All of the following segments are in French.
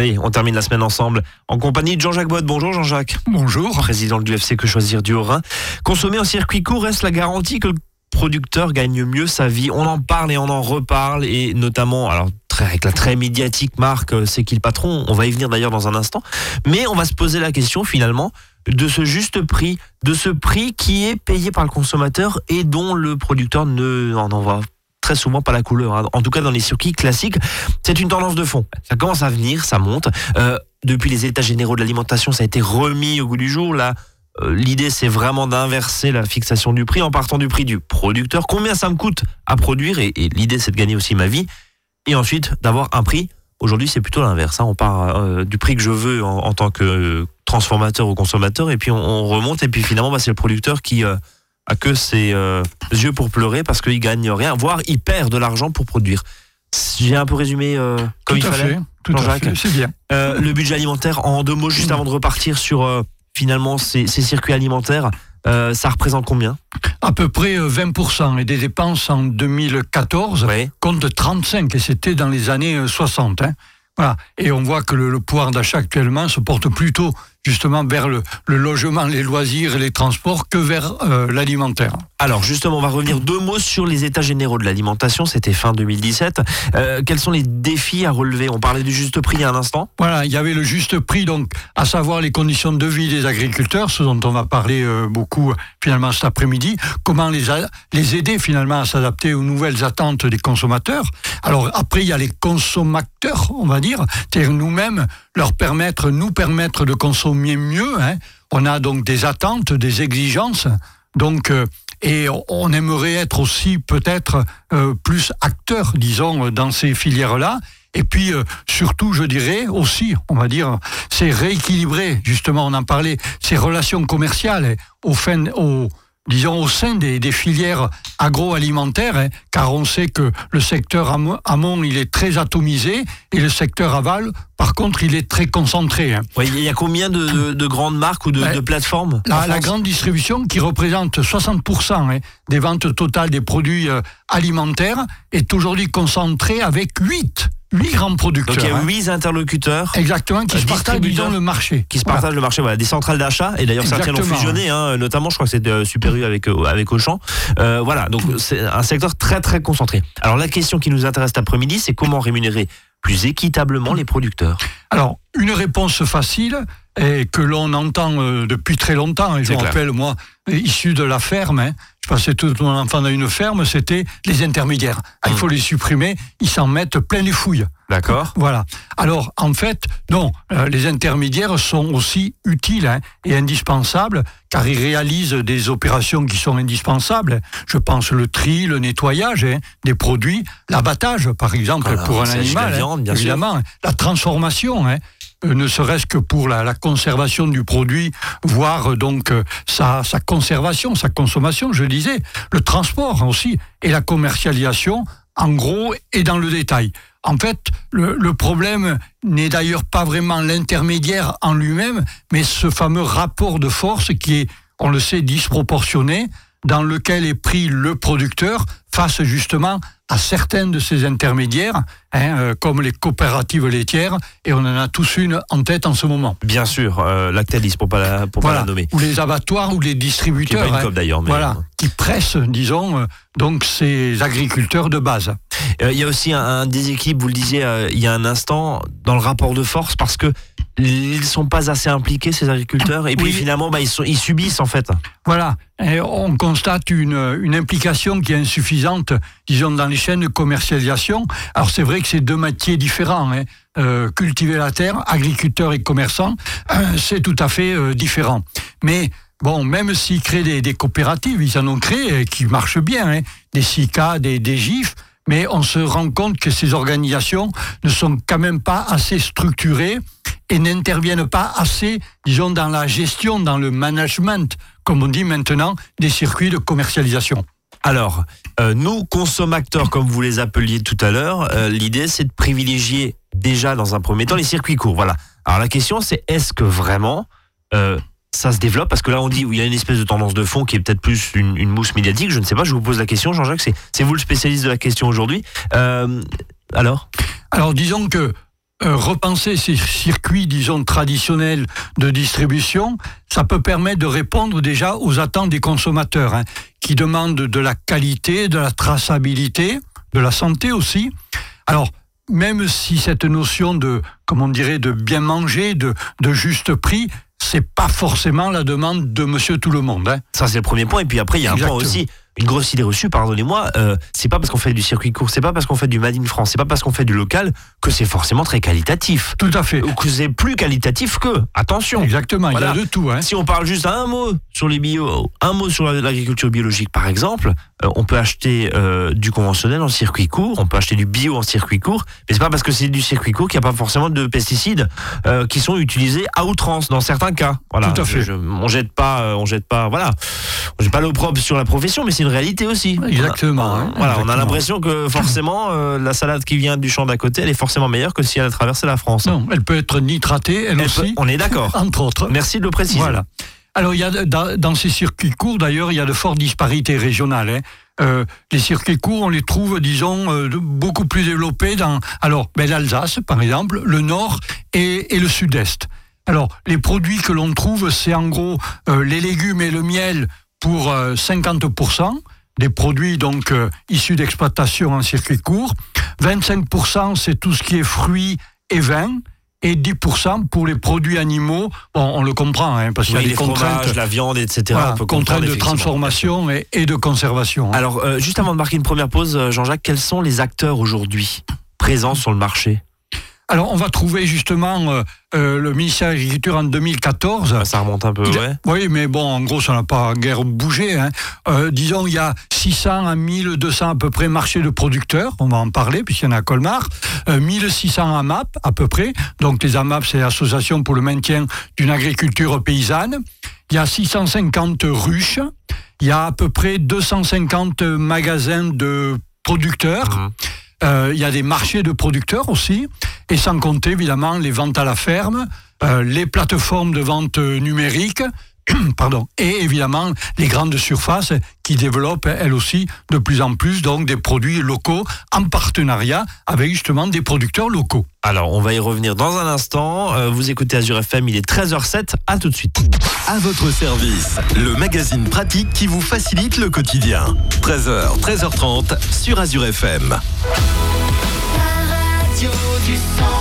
Allez, on termine la semaine ensemble en compagnie de Jean-Jacques Boite. Bonjour Jean-Jacques. Bonjour. Président du FC Que Choisir du Haut-Rhin. Consommer en circuit court reste la garantie que le producteur gagne mieux sa vie. On en parle et on en reparle et notamment, alors avec la très médiatique marque euh, C'est qui le patron? On va y venir d'ailleurs dans un instant. Mais on va se poser la question finalement de ce juste prix, de ce prix qui est payé par le consommateur et dont le producteur ne en envoie souvent pas la couleur. hein. En tout cas, dans les circuits classiques, c'est une tendance de fond. Ça commence à venir, ça monte. Euh, depuis les états généraux de l'alimentation, ça a été remis au goût du jour. Là, euh, l'idée, c'est vraiment d'inverser la fixation du prix en partant du prix du producteur. Combien ça me coûte à produire Et, l'idée, c'est de gagner aussi ma vie. Et ensuite, d'avoir un prix. Aujourd'hui, c'est plutôt l'inverse. hein. On part euh, du prix que je veux en, tant que transformateur ou consommateur, et puis on, on remonte. Et puis finalement, bah, c'est le producteur qui a que ses euh, yeux pour pleurer parce qu'il gagne rien, voire il perd de l'argent pour produire. J'ai un peu résumé euh, comme tout il à fallait. fait. Tout à fait. C'est bien. Euh, le budget alimentaire, en deux mots, juste avant de repartir sur finalement ces, ces circuits alimentaires, ça représente combien? À peu près euh, 20% et des dépenses en 2014 Oui. compte 35 et c'était dans les années euh, 60. hein. Voilà. Et on voit que le, le pouvoir d'achat actuellement se porte plutôt justement vers le, le logement, les loisirs et les transports que vers euh, l'alimentaire. Alors justement, on va revenir deux mots sur les états généraux de l'alimentation. C'était fin 2017. Euh, quels sont les défis à relever? On parlait du juste prix il y a un instant. Voilà, il y avait le juste prix, donc, à savoir les conditions de vie des agriculteurs, ce dont on va parler euh, beaucoup finalement cet après-midi, comment les, a- les aider finalement à s'adapter aux nouvelles attentes des consommateurs? Alors après, il y a les consommateurs, on va dire, c'est-à-dire nous-mêmes leur permettre, nous permettre de consommer mieux. hein. On a donc des attentes, des exigences, donc. euh, et on aimerait être aussi peut-être euh, plus acteurs, disons, dans ces filières-là. Et puis, euh, surtout, je dirais aussi, on va dire, c'est rééquilibrer, justement, on en parlait, ces relations commerciales disons, au sein des, des filières agroalimentaires, hein, car on sait que le secteur amo- amont, il est très atomisé, et le secteur aval, par contre, il est très concentré. hein. Il y a combien de, de- de grandes marques ou de, plateformes La, grande distribution, qui représente 60% hein, des ventes totales des produits euh, alimentaires, est aujourd'hui concentrée avec 8, 8 grands producteurs. Donc il y a hein. huit interlocuteurs Exactement, qui Euh, se partagent, disons, le marché. qui se Voilà. partagent le marché, voilà, des centrales d'achat et d'ailleurs certaines ont fusionné, hein, notamment je crois que c'est euh, Super U avec euh, avec Auchan. Voilà, donc c'est un secteur très très concentré. Alors la question qui nous intéresse cet après-midi, c'est comment rémunérer plus équitablement les producteurs. Alors, une réponse facile et que l'on entend depuis très longtemps, et je me rappelle, moi, issu de la ferme, hein, passais toute mon enfance dans une ferme, c'était les intermédiaires. Ah, Il Mm. faut les supprimer, ils s'en mettent plein les fouilles. D'accord. Voilà. Alors, en fait, non, euh, les intermédiaires sont aussi utiles hein, et indispensables, car ils réalisent des opérations qui sont indispensables. Je pense le tri, le nettoyage hein, des produits, l'abattage, par exemple, pour un la animal, hein, viande, bien sûr. évidemment, la transformation. hein, ne serait-ce que pour la, la conservation du produit, voire euh, donc euh, sa, sa conservation, sa consommation, je disais, le transport aussi, et la commercialisation, en gros et dans le détail. En fait, le, le problème n'est d'ailleurs pas vraiment l'intermédiaire en lui-même, mais ce fameux rapport de force qui est, on le sait, disproportionné, dans lequel est pris le producteur face justement à certains de ces intermédiaires, hein, euh, comme les coopératives laitières, et on en a tous une en tête en ce moment. Bien sûr, euh, Lactalis pour pas la pour pas la nommer. Ou les abattoirs ou les Qui distributeurs. pas une hein, d'ailleurs, qui pressent, disons, euh, donc ces agriculteurs de base. Euh, Il y a aussi un, un déséquilibre, vous le disiez euh, il y a un instant, dans le rapport de force parce que ils sont pas assez impliqués ces agriculteurs et puis finalement bah, ils, sont, ils subissent en fait. Voilà, Et on constate une, une implication qui est insuffisante, disons, dans les chaînes de commercialisation. Alors c'est vrai que c'est deux métiers différents. hein. Euh, cultiver la terre, agriculteur et commerçant, euh, c'est tout à fait euh, différent. Mais bon, même s'ils créent des, des coopératives, ils en ont créé qui marchent bien, hein, des SICA, des, des GIF, mais on se rend compte que ces organisations ne sont quand même pas assez structurées et n'interviennent pas assez, disons, dans la gestion, dans le management, comme on dit maintenant, des circuits de commercialisation. Alors, euh, nous, consommateurs, comme vous les appeliez tout à l'heure, euh, l'idée c'est de privilégier déjà dans un premier temps les circuits courts. Voilà. Alors la question c'est est-ce que vraiment euh, ça se développe? Parce que là on dit il y a une espèce de tendance de fond qui est peut-être plus une, une mousse médiatique. Je ne sais pas. Je vous pose la question, Jean-Jacques. C'est vous le spécialiste de la question aujourd'hui. Alors? Alors disons que euh, repenser ces circuits, disons, traditionnels de distribution, ça peut permettre de répondre déjà aux attentes des consommateurs, hein, qui demandent de la qualité, de la traçabilité, de la santé aussi. Alors, même si cette notion de, comment on dirait, de bien manger, de, de juste prix, c'est pas forcément la demande de monsieur tout le monde. Hein. Ça, c'est le premier point. Et puis après, il y a un point aussi une grosse idée reçue, pardonnez-moi, euh, c'est pas parce qu'on fait du circuit court, c'est pas parce qu'on fait du Made in France, c'est pas parce qu'on fait du local que c'est forcément très qualitatif. Tout à fait. Ou que c'est plus qualitatif que. Attention. Exactement, il y a de tout. Hein. Si on parle juste un mot sur les bio, un mot sur l'agriculture biologique par exemple, euh, on peut acheter euh, du conventionnel en circuit court, on peut acheter du bio en circuit court, mais c'est pas parce que c'est du circuit court qu'il n'y a pas forcément de pesticides qui sont utilisés à outrance dans certains cas. Voilà. Tout à fait. on jette pas, on jette pas, voilà, on jette pas l'opprobre sur la profession, mais c'est une réalité aussi. Exactement. Hein. Voilà, on a l'impression que forcément euh, la salade qui vient du champ d'à côté, elle est forcément meilleure que si elle a traversé la France. Non, elle peut être nitratée, elle, aussi. on est d'accord. Entre autres. Merci de le préciser. Voilà. Alors, il y a, dans, ces circuits courts, d'ailleurs, il y a de fortes disparités régionales. Hein. Euh, les circuits courts, on les trouve, disons, euh, beaucoup plus développés dans alors ben, l'Alsace, par exemple, le Nord et, et le Sud-Est. Alors, les produits que l'on trouve, c'est en gros les légumes et le miel pour 50% des produits donc euh, issus d'exploitation en circuit court. 25% c'est tout ce qui est fruits et vins et 10% pour les produits animaux. Bon, on le comprend, hein, parce qu'il y a des contraintes, la viande, etc. contraintes de transformation et, de conservation. Hein. Alors, euh, juste avant de marquer une première pause, euh, Jean-Jacques, quels sont les acteurs aujourd'hui présents sur le marché? Alors, on va trouver justement euh, euh, le ministère de l'Agriculture en 2014. Ah, ça remonte un peu, ouais. Oui, mais bon, en gros, ça n'a pas guère bougé. Hein. Euh, disons, il y a 600 à 1200 à peu près marchés de producteurs. On va en parler, puisqu'il y en a à Colmar. 1600 AMAP, à peu près. Donc, les AMAP, c'est l'Association pour le maintien d'une agriculture paysanne. Il y a 650 ruches. Il y a à peu près 250 magasins de producteurs. Mmh. Il y a des marchés de producteurs aussi. Et sans compter évidemment les ventes à la ferme, euh, les plateformes de vente numérique, pardon, et évidemment les grandes surfaces qui développent elles aussi de plus en plus donc des produits locaux en partenariat avec justement des producteurs locaux. Alors on va y revenir dans un instant. Euh, vous écoutez Azure FM, il est 13h07. À tout de suite. À votre service, le magazine pratique qui vous facilite le quotidien. 13h, 13h30 sur Azure FM du centre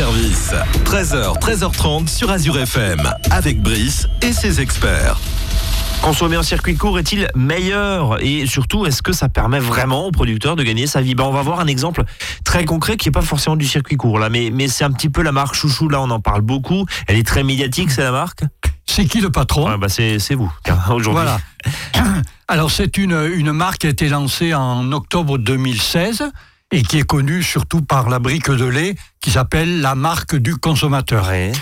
service. 13h, 13h30 sur Azure FM, avec Brice et ses experts. Consommer en circuit court est-il meilleur? Et surtout, est-ce que ça permet vraiment au producteur de gagner sa vie? Ben, On va voir un exemple très concret qui n'est pas forcément du circuit court, là, mais, mais c'est un petit peu la marque Chouchou, là on en parle beaucoup. Elle est très médiatique, c'est la marque? C'est qui le patron? Ouais, C'est c'est vous, aujourd'hui. Voilà. Alors c'est une, une marque qui a été lancée en octobre 2016 et qui est connue surtout par la brique de lait qui s'appelle la marque du consommateur. Ouais.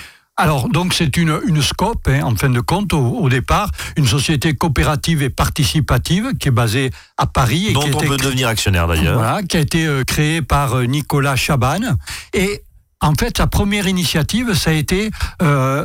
Alors, donc, c'est une, une SCOP, hein, en fin de compte, au, au départ, une société coopérative et participative qui est basée à Paris. Et Dont qui on peut devenir actionnaire d'ailleurs. Voilà, qui a été euh, créée par euh, Nicolas Chaban. Et en fait, sa première initiative, ça a été euh,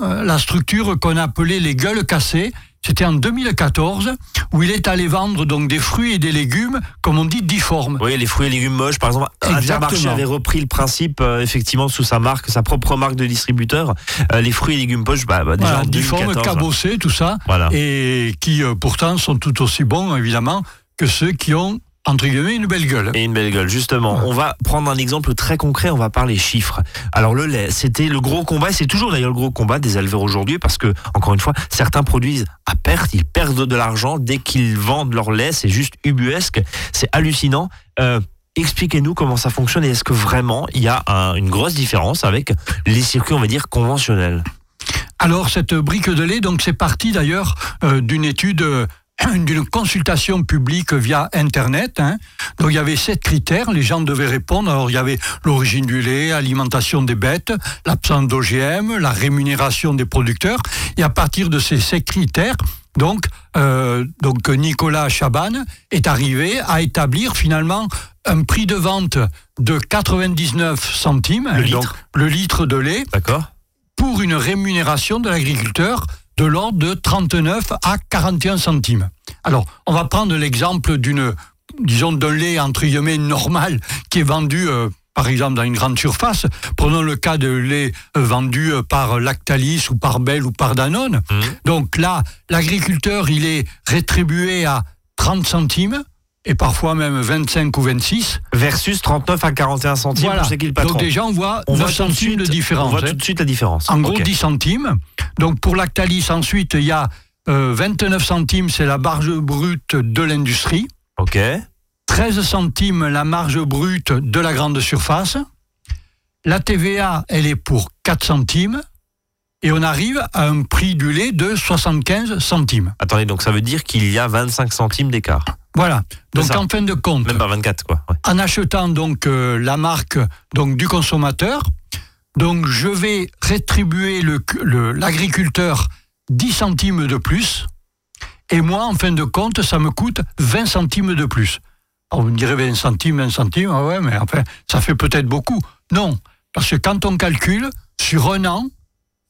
euh, la structure qu'on appelait les gueules cassées. C'était en 2014, où il est allé vendre donc des fruits et des légumes, comme on dit, difformes. Oui, les fruits et légumes moches, par exemple. Intermarché avait repris le principe, euh, effectivement, sous sa marque, sa propre marque de distributeur. Euh, les fruits et légumes poches, bah, bah, déjà Voilà, en difformes, 2014. cabossés, tout ça. Voilà. Et qui euh, pourtant sont tout aussi bons, évidemment, que ceux qui ont, entre guillemets, une belle gueule. Et une belle gueule, justement. On va prendre un exemple très concret, on va parler chiffres. Alors le lait, c'était le gros combat, et c'est toujours d'ailleurs le gros combat des éleveurs aujourd'hui, parce que, encore une fois, certains produisent à perte, ils perdent de l'argent dès qu'ils vendent leur lait, c'est juste ubuesque, c'est hallucinant. Euh, Expliquez-nous comment ça fonctionne et est-ce que vraiment il y a un- une grosse différence avec les circuits, on va dire, conventionnels? Alors cette brique de lait, donc c'est parti d'ailleurs euh, d'une étude, euh, d'une consultation publique via Internet. hein. Donc il y avait sept critères, les gens devaient répondre. Alors il y avait l'origine du lait, alimentation des bêtes, l'absence d'OGM, la rémunération des producteurs. Et à partir de ces sept critères, donc, euh, donc Nicolas Chaban est arrivé à établir finalement un prix de vente de 99 centimes, Le hein, donc litre. le litre de lait, pour une rémunération de l'agriculteur de l'ordre de 39 à 41 centimes. Alors, on va prendre l'exemple d'une, disons, d'un lait entre guillemets normal qui est vendu, euh, par exemple, dans une grande surface. Prenons le cas de lait euh, vendu euh, par Lactalis ou par Bell ou par Danone. Mhm. Donc là, l'agriculteur, il est rétribué à 30 centimes et parfois même 25 ou 26. Versus 39 à 41 centimes Voilà. c'est qui le patron Donc déjà, on voit on 9 voit tout de centimes de différence. On voit hein. tout de suite la différence. En gros, Ok. 10 centimes. Donc pour Lactalis, ensuite, il y a euh, 29 centimes, c'est la marge brute de l'industrie. Ok. 13 centimes, la marge brute de la grande surface. La TVA, elle est pour 4 centimes. Et on arrive à un prix du lait de 75 centimes. Attendez, donc ça veut dire qu'il y a 25 centimes d'écart. Voilà. Donc en fin de compte, Même pas 24, quoi. Ouais. en achetant donc euh, la marque donc du consommateur, donc je vais rétribuer le- le- l'agriculteur 10 centimes de plus, et moi, en fin de compte, ça me coûte 20 centimes de plus. Alors, vous me direz 20 centimes, 20 centimes, ah ouais, mais enfin, ça fait peut-être beaucoup. Non, parce que quand on calcule, sur un an,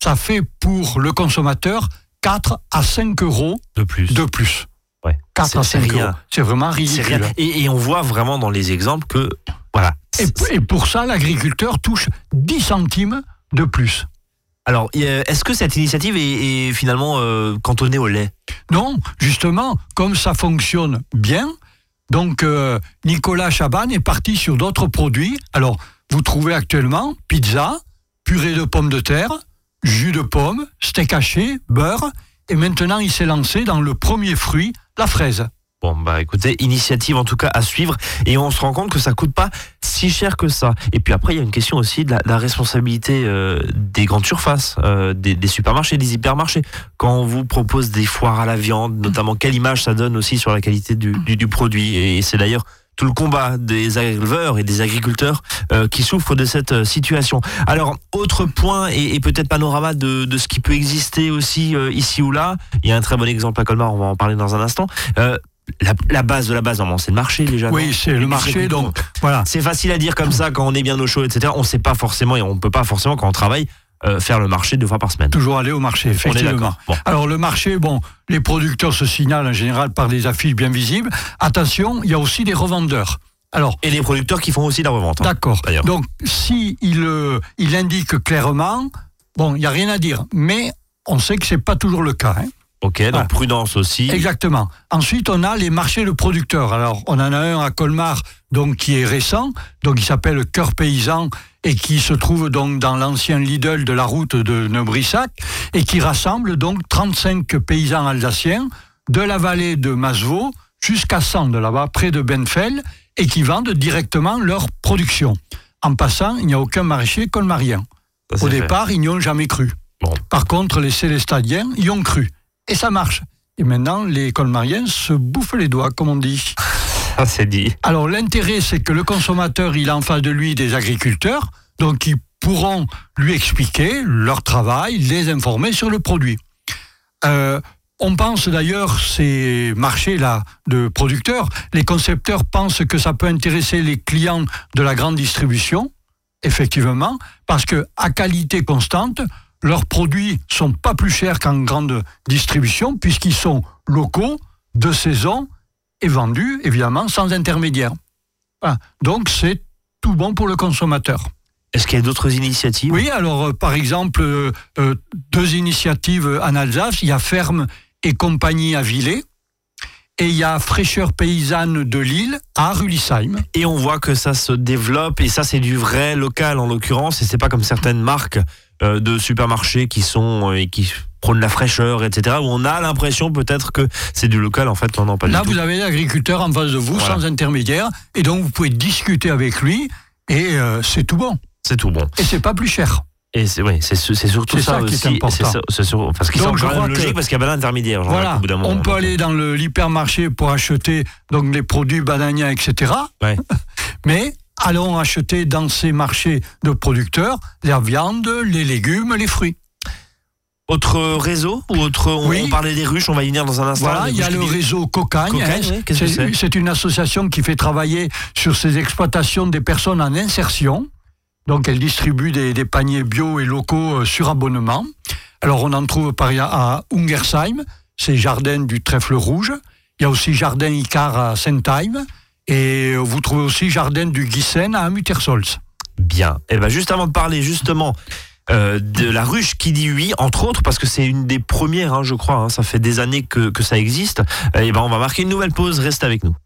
ça fait pour le consommateur 4 à 5 euros De plus. de plus. Ouais. 4 C'est- à c'est 5 rien. euros. C'est vraiment ridicule. rien. Et, et on voit vraiment dans les exemples que, voilà. Et, pour ça, l'agriculteur touche 10 centimes de plus. Alors, a- est-ce que cette initiative est, est finalement euh, cantonnée au lait? Non, justement, comme ça fonctionne bien, donc euh, Nicolas Chaban est parti sur d'autres produits. Alors, vous trouvez actuellement pizza, purée de pommes de terre, jus de pomme, steak haché, beurre, et maintenant il s'est lancé dans le premier fruit, la fraise. Bon, bah écoutez, initiative en tout cas à suivre. Et on se rend compte que ça coûte pas si cher que ça. Et puis après, il y a une question aussi de la, responsabilité euh, des grandes surfaces, euh, des, supermarchés, des hypermarchés. Quand on vous propose des foires à la viande, notamment, quelle image ça donne aussi sur la qualité du produit Et c'est d'ailleurs tout le combat des éleveurs et des agriculteurs euh, qui souffrent de cette euh, situation. Alors, autre point et, et peut-être panorama de, de ce qui peut exister aussi euh, ici ou là. Il y a un très bon exemple à Colmar, on va en parler dans un instant. Euh, la, la base de la base, normalement, c'est le marché déjà. Oui, c'est le marché, donc voilà. C'est facile à dire comme ça quand on est bien au chaud, etc. On sait pas forcément et on peut pas forcément quand on travaille euh, faire le marché deux fois par semaine. Toujours aller au marché, effectivement. Bon. Alors le marché, bon, les producteurs se signalent en général par des affiches bien visibles. Attention, il y a aussi des revendeurs. Alors, Et les producteurs qui font aussi la revente. hein. D'accord. Donc, si il, euh, il indique clairement, bon, il n'y a rien à dire, mais on sait que c'est pas toujours le cas. hein. Ok, donc Voilà. prudence aussi. Exactement. Ensuite, on a les marchés de producteurs. Alors, on en a un à Colmar donc qui est récent, donc il s'appelle Cœur paysan et qui se trouve donc dans l'ancien Lidl de la route de Neubrissac et qui rassemble donc 35 paysans alsaciens de la vallée de Masvaux jusqu'à Sand là-bas, près de Benfell, et qui vendent directement leur production. En passant, il n'y a aucun maraîcher colmarien. Au fait. départ, ils n'y ont jamais cru. Bon. Par contre, les Célestadiens y ont cru. Et ça marche. Et maintenant, les colmariens se bouffent les doigts, comme on dit. Alors, l'intérêt, c'est que le consommateur, il a en face de lui des agriculteurs, donc ils pourront lui expliquer leur travail, les informer sur le produit. Euh, on pense d'ailleurs, ces marchés-là de producteurs, les concepteurs pensent que ça peut intéresser les clients de la grande distribution, effectivement, parce que à qualité constante, leurs produits sont pas plus chers qu'en grande distribution, puisqu'ils sont locaux, de saison, et vendus, évidemment, sans intermédiaire. Donc, c'est tout bon pour le consommateur. Est-ce qu'il y a d'autres initiatives? Oui, alors, euh, par exemple, euh, euh, deux initiatives en Alsace. Il y a Ferme et compagnie à Villers. Et il y a Fraîcheur paysanne de Lille à Rulisheim. Et on voit que ça se développe et ça c'est du vrai local en l'occurrence et c'est pas comme certaines marques de supermarchés qui sont euh, et qui prônent la fraîcheur etc où on a l'impression peut-être que c'est du local en fait non non pas Là, du tout. vous avez l'agriculteur en face de vous, Voilà. sans intermédiaire. Et donc, vous pouvez discuter avec lui. Et euh, c'est tout bon. C'est tout bon. Et c'est pas plus cher. Et c'est oui, c'est surtout ça, ça qui est important. C'est ça- c'est sur- enfin, ce qui Donc, semble je quand même crois logique que- parce qu'il y a pas d'intermédiaire. Voilà, moment, on peut aller dans le- l'hypermarché pour acheter donc les produits bananiens, etc. Ouais. Mais allons acheter dans ces marchés de producteurs la viande, les légumes, les fruits. Autre réseau ou autre on, Oui. on parlait des ruches, on va y venir dans un instant. Voilà, il y a le réseau Cocagne. Cocagne, hein, oui, qu'est-ce que c'est c'est c'est une association qui fait travailler sur ces exploitations des personnes en insertion. Donc, elle distribue des, des paniers bio et locaux euh, sur abonnement. Alors, on en trouve par à Ungersheim, c'est Jardin du Trèfle Rouge. Il y a aussi Jardin Icar à Sentheim. Et vous trouvez aussi Jardin du Guissen à Muttersols. Bien. Et ben juste avant de parler justement euh, de la ruche qui dit oui, entre autres, parce que c'est une des premières, hein, je crois, hein, ça fait des années que, ça existe, et ben on va marquer une nouvelle pause, reste avec nous.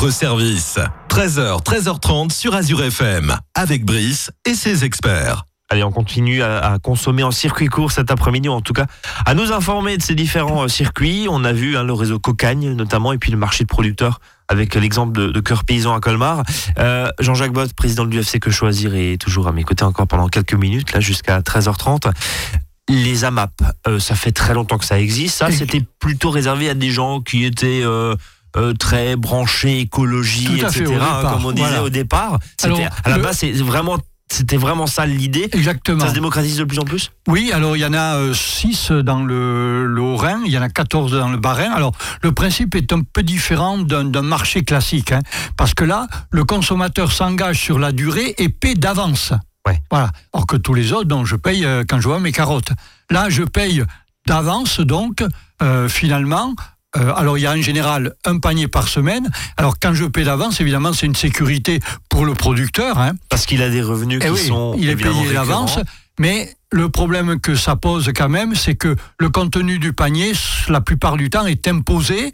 Votre service. 13h, 13h30 sur Azure FM, avec Brice et ses experts. Allez, on continue à, à consommer en circuit court cet après-midi, ou en tout cas à nous informer de ces différents euh, circuits. On a vu hein, le réseau Cocagne notamment, et puis le marché de producteurs avec l'exemple de, de Cœur Paysan à Colmar. Euh, Jean-Jacques Bott, président de l'UFC Que Choisir, est toujours à mes côtés encore pendant quelques minutes, là jusqu'à 13h30. Les AMAP, euh, ça fait très longtemps que ça existe. Ça, c'était plutôt réservé à des gens qui étaient... euh, euh, très branchés écologie, fait, etc. au hein, comme on disait voilà. au départ. Alors, à la le- base, c'est vraiment, c'était vraiment ça l'idée. Exactement. Ça se démocratise de plus en plus? Oui, alors il y en a 6 dans le, le Haut-Rhin, il y en a 14 dans le Bas-Rhin. Alors le principe est un peu différent d'un marché classique, hein, parce que là, le consommateur s'engage sur la durée et paie d'avance. Ouais. Voilà. Alors que tous les autres, donc, je paye euh, quand je vois mes carottes. Là, je paye d'avance, donc euh, finalement. Euh, alors il y a en général un panier par semaine. Alors quand je paie d'avance, évidemment, c'est une sécurité pour le producteur. Hein. Parce qu'il a des revenus Eh qui oui, sont il est payé d'avance. Mais le problème que ça pose quand même, c'est que le contenu du panier, la plupart du temps, est imposé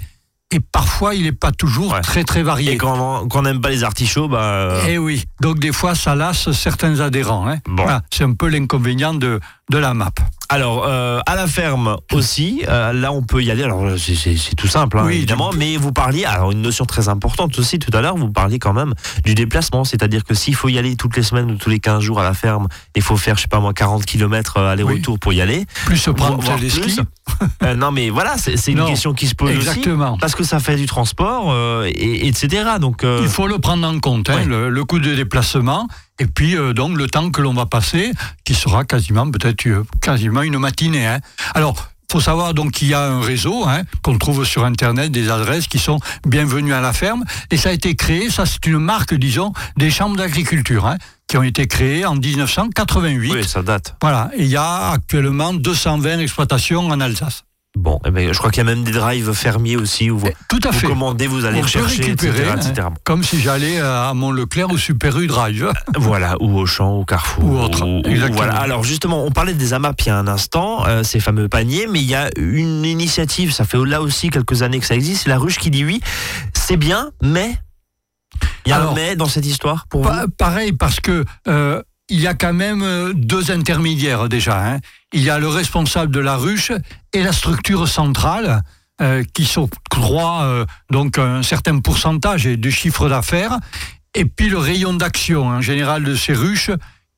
et parfois il n'est pas toujours Ouais. très très Et varié. quand on quand on n'aime pas les artichauts, bah, euh, Eh oui, donc des fois ça lasse certains adhérents. hein. Bon. Voilà, c'est un peu l'inconvénient de, de la map. alors euh, à la ferme aussi, euh, là on peut y aller. Alors euh, c'est- tout simple hein, Oui, évidemment, mais vous parliez alors une notion très importante aussi tout à l'heure. Vous parliez quand même du déplacement, c'est-à-dire que s'il faut y aller toutes les semaines ou tous les 15 jours à la ferme, il faut faire je sais pas moi 40 km aller-retour pour y aller. Plus se prendre Voire les skis. Euh, non mais voilà, c'est une Non, question qui se pose aussi. Exactement. Parce que ça fait du transport, euh, et, etc. Donc, euh, Il faut le prendre en compte, hein, Ouais. le, le coût de déplacement, et puis euh, donc le temps que l'on va passer, qui sera quasiment peut-être euh, quasiment une matinée. hein. Alors, faut savoir donc qu'il y a un réseau hein, qu'on trouve sur Internet, des adresses qui sont bienvenues à la ferme, et ça a été créé, ça c'est une marque, disons, des chambres d'agriculture, hein, qui ont été créées en 1988. oui, ça date. Voilà, et il y a actuellement 220 exploitations en Alsace. Bon, eh ben, je crois qu'il y a même des drives fermiers aussi où vous, Tout à vous fait. commandez, vous allez On rechercher, récupérer, etc. hein, etc. comme si j'allais à Mont-Leclerc ou Super U Drive. Voilà, ou au champ, au carrefour. Ou autre, voilà. Alors justement, on parlait des AMAP il y a un instant, euh, ces fameux paniers, mais il y a une initiative, ça fait là aussi quelques années que ça existe, c'est la ruche qui dit oui. C'est bien, mais il y a un mais dans cette histoire pour Pa- vous? pareil, parce que euh, il y a quand même euh, deux intermédiaires déjà. hein. Il y a le responsable de la ruche et la structure centrale. euh, qui s'octroie euh, donc un certain pourcentage du chiffre d'affaires, et puis le rayon d'action en général de ces ruches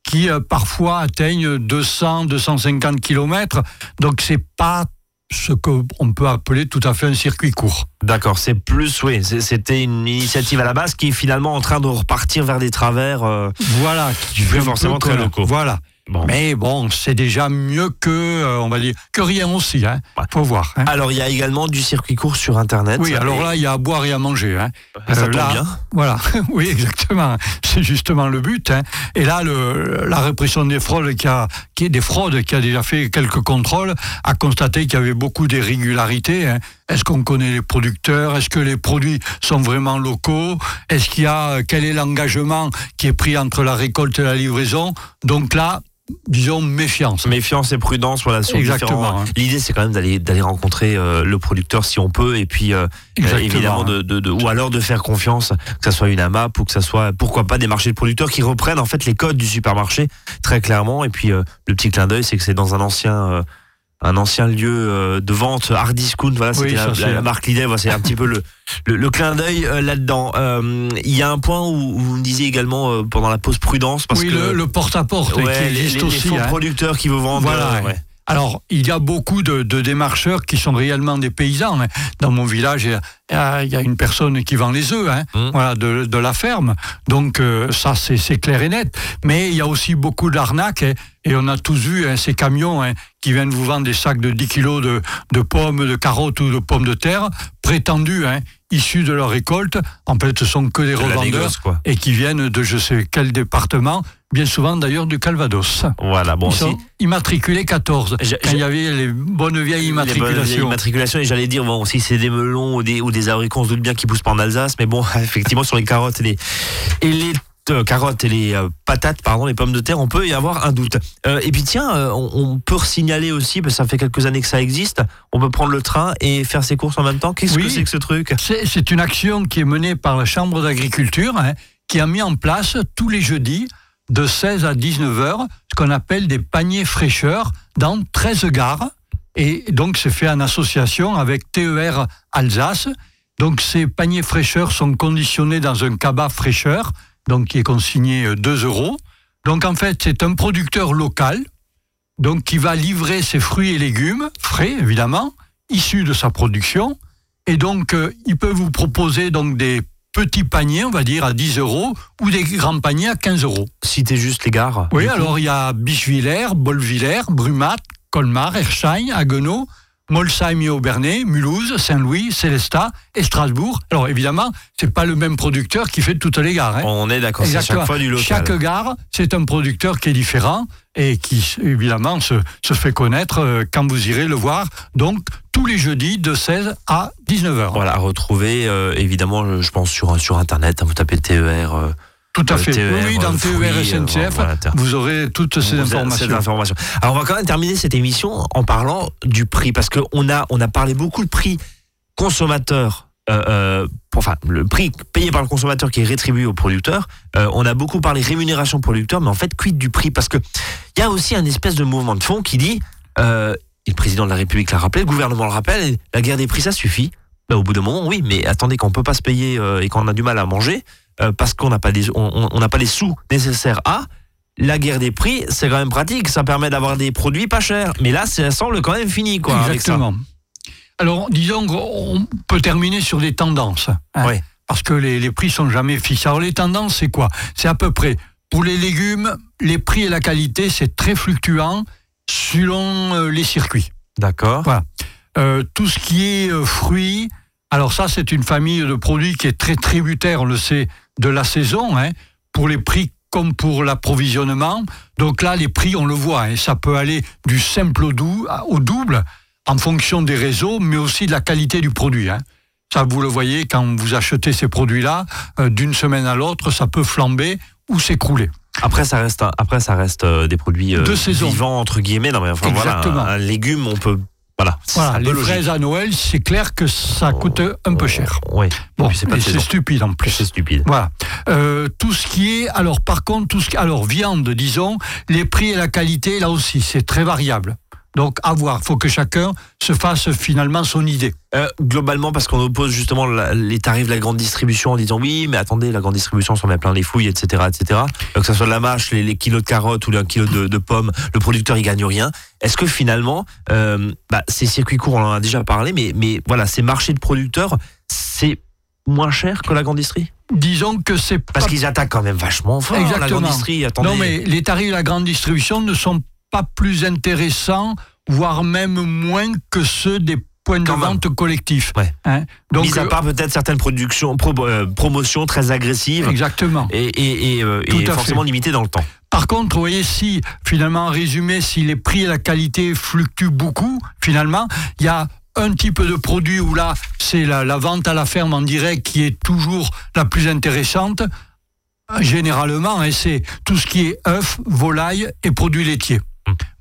qui euh, parfois atteignent 200, 250 km. Donc c'est pas ce qu'on peut appeler tout à fait un circuit court. D'accord, c'est plus, oui, c'était une initiative à la base qui est finalement en train de repartir vers des travers. euh, Voilà, qui fait forcément très locaux. Voilà. Bon. Mais bon, c'est déjà mieux que, euh, on va dire, que rien aussi. Hein. Ouais. Faut voir. hein. Alors il y a également du circuit court sur Internet. Oui, alors là, il y a à boire et à manger. Hein. ça euh, tombe là- bien. Voilà, oui, exactement. C'est justement le but. hein. Et là, le, la répression des fraudes, qui a, qui, des fraudes, qui a déjà fait quelques contrôles, a constaté qu'il y avait beaucoup d'irrégularités. hein. Est-ce qu'on connaît les producteurs? Est-ce que les produits sont vraiment locaux? Est-ce qu'il y a quel est l'engagement qui est pris entre la récolte et la livraison? Donc là, disons méfiance. Méfiance et prudence, voilà, sur Exactement, hein. L'idée, c'est quand même d'aller d'aller rencontrer euh, le producteur si on peut, et puis euh, évidemment de, de- de- ou alors de faire confiance, que ça soit une AMAP ou que ça soit pourquoi pas des marchés de producteurs qui reprennent en fait les codes du supermarché très clairement. Et puis euh, le petit clin d'œil, c'est que c'est dans un ancien euh, un ancien lieu euh, de vente hard discount. Voilà, Oui, c'était la, c'est- la- la marque Lidl. Voilà, c'est un petit peu le le, le clin d'œil euh, là-dedans. Euh, Il y a un point où, où vous me disiez également euh, pendant la pause prudence parce oui, que le, le porte-à-porte ouais, qui les, existe les- les aussi. faux hein. producteurs qui vous vendent. Voilà. ouais. Alors, il y a beaucoup de, de démarcheurs qui sont réellement des paysans. hein. Dans mon village, il y a, il y a une personne qui vend les œufs, hein, Mmh. voilà, de, de la ferme. Donc, euh, ça, c'est clair et net. Mais il y a aussi beaucoup d'arnaques. hein, et on a tous vu hein, ces camions hein, qui viennent vous vendre des sacs de 10 kilos de, de pommes, de carottes ou de pommes de terre, prétendus, hein, issus de leur récolte. En fait, ce sont que des revendeurs quoi. et qui viennent de je sais quel département, bien souvent d'ailleurs du Calvados. Voilà, bon, Ils si- sont immatriculés 14. J'ai- Quand il y avait les bonnes vieilles les bonnes vieilles immatriculations. immatriculations, et j'allais dire, bon, si c'est des melons ou des, ou des abricots, on se doute bien qu'ils poussent pas en Alsace, mais bon, effectivement, sur les carottes et les, et les euh, carottes et les euh, patates, pardon, les pommes de terre, on peut y avoir un doute. Euh, et puis tiens, on, on peut signaler aussi, parce que ça fait quelques années que ça existe, on peut prendre le train et faire ses courses en même temps. Qu'est-ce Oui. que c'est que ce truc? C'est c'est une action qui est menée par la Chambre d'agriculture, hein, qui a mis en place tous les jeudis de 16 à 19 heures ce qu'on appelle des paniers fraîcheurs dans 13 gares. Et donc c'est fait en association avec TER Alsace. Donc ces paniers fraîcheurs sont conditionnés dans un cabas fraîcheur, donc qui est consigné euh, 2 euros. Donc en fait c'est un producteur local, donc qui va livrer ses fruits et légumes, frais évidemment, issus de sa production. Et donc, euh, il peut vous proposer donc des petits paniers, on va dire, à 10 euros, ou des grands paniers à 15 euros. Citez juste les gares. Oui, alors il y a Bischwiller, Bolvillers, Brumat, Colmar, Erschein, Haguenau, Molsheim et Aubernay, Mulhouse, Saint-Louis, Célestat et Strasbourg. Alors évidemment, c'est pas le même producteur qui fait toutes les gares. hein. On est d'accord, c'est chaque fois du local. Chaque gare, c'est un producteur qui est différent et qui, évidemment, se, se fait connaître euh, quand vous irez le voir. Donc, tous les jeudis de 16 à 19 heures. Voilà, à retrouver euh, évidemment, je pense, sur, sur Internet, hein, vous tapez TER. euh, Tout à fait. TER, oui, dans TER fruits, euh, SNCF, voilà, vous aurez toutes ces informations. cette information. Alors on va quand même terminer cette émission en parlant du prix parce qu'on a on a parlé beaucoup de prix consommateur. euh, euh, pour- enfin, le prix payé par le consommateur qui est rétribué au producteur. Euh, on a beaucoup parlé rémunération producteur, mais en fait, quid du prix? Parce que il y a aussi un espèce de mouvement de fond qui dit, et le président de la République l'a rappelé, le gouvernement le rappelle, la guerre des prix, ça suffit. Ben, au bout d'un moment, oui, mais attendez, qu'on peut pas se payer euh, et qu'on a du mal à manger euh, parce qu'on n'a pas les, on, on- pas les sous nécessaires à. La guerre des prix, c'est quand même pratique, ça permet d'avoir des produits pas chers. Mais là, ça semble quand même fini, quoi. avec ça. Exactement. Alors, disons qu'on peut terminer sur des tendances. hein, Oui. Parce que les, les prix sont jamais fixes. Alors, les tendances, c'est quoi? C'est à peu près, pour les légumes, les prix et la qualité, c'est très fluctuant selon euh, les circuits. D'accord. Euh, tout ce qui est euh, fruits, alors ça, c'est une famille de produits qui est très tributaire, on le sait, de la saison, hein, pour les prix comme pour l'approvisionnement. Donc là, les prix, on le voit, hein, ça peut aller du simple au, dou- au double en fonction des réseaux, mais aussi de la qualité du produit. hein. Ça, vous le voyez, quand vous achetez ces produits-là, euh, d'une semaine à l'autre, ça peut flamber ou s'écrouler. Après, ça reste, après, ça reste euh, des produits euh, De saison. vivants entre guillemets. Non, mais enfin Exactement. voilà, un, un légume, on peut, voilà. Voilà, les fraises à Noël, c'est clair que ça coûte un peu cher. Oui. Bon, c'est stupide en plus. C'est stupide. Voilà. Euh, tout ce qui est, alors par contre, tout ce qui, alors viande, disons, les prix et la qualité, là aussi, c'est très variable. Donc à voir, faut que chacun se fasse finalement son idée. Euh, globalement, parce qu'on oppose justement la- les tarifs de la grande distribution en disant oui, mais attendez, la grande distribution s'en met plein les fouilles, etc., etc. Euh, que ce soit de la mâche, les, les kilos de carottes ou les kilos de, de pommes, le producteur il gagne rien. Est-ce que finalement, euh, bah, ces circuits courts, on en a déjà parlé, mais mais voilà, ces marchés de producteurs, c'est moins cher que la grande distrie Disons que c'est Parce pas- qu'ils attaquent quand même vachement fort la grande distrie. Attendez. non mais les tarifs de la grande distribution ne sont pas plus intéressants, voire même moins que ceux des points de Quand même. vente collectifs. Ouais. Hein Donc Mis à euh, part peut-être certaines productions, pro- euh, promotions très agressives exactement. et, et, et, euh, et forcément limitées dans le temps. Par contre, vous voyez, si, finalement, en résumé, si les prix et la qualité fluctuent beaucoup, finalement, il y a un type de produit où là, c'est la, la vente à la ferme en direct qui est toujours la plus intéressante. Généralement, et c'est tout ce qui est œufs, volailles et produits laitiers.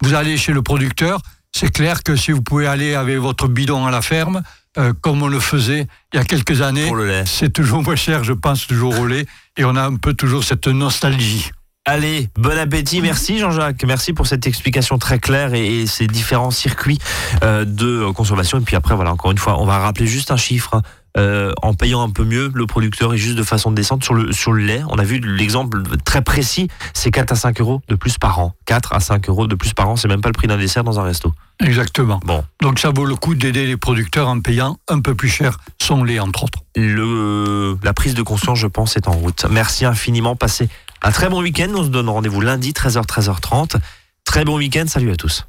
Vous allez chez le producteur, c'est clair que si vous pouvez aller avec votre bidon à la ferme, euh, comme on le faisait il y a quelques années, c'est toujours moins cher, je pense, toujours au lait, et on a un peu toujours cette nostalgie. Allez, bon appétit. Merci Jean-Jacques. Merci pour cette explication très claire et, et ces différents circuits euh, de consommation. Et puis après, voilà, encore une fois, on va rappeler juste un chiffre. hein. Euh, en payant un peu mieux le producteur et juste de façon décente sur le, sur le lait. On a vu l'exemple très précis, c'est 4 à 5 euros de plus par an. 4 à 5 euros de plus par an, c'est même pas le prix d'un dessert dans un resto. Exactement. Bon, Donc ça vaut le coup d'aider les producteurs en payant un peu plus cher son lait, entre autres. le, la prise de conscience, je pense, est en route. Merci infiniment. Passez un très bon week-end. On se donne rendez-vous lundi, 13h, 13h30. Très bon week-end. Salut à tous.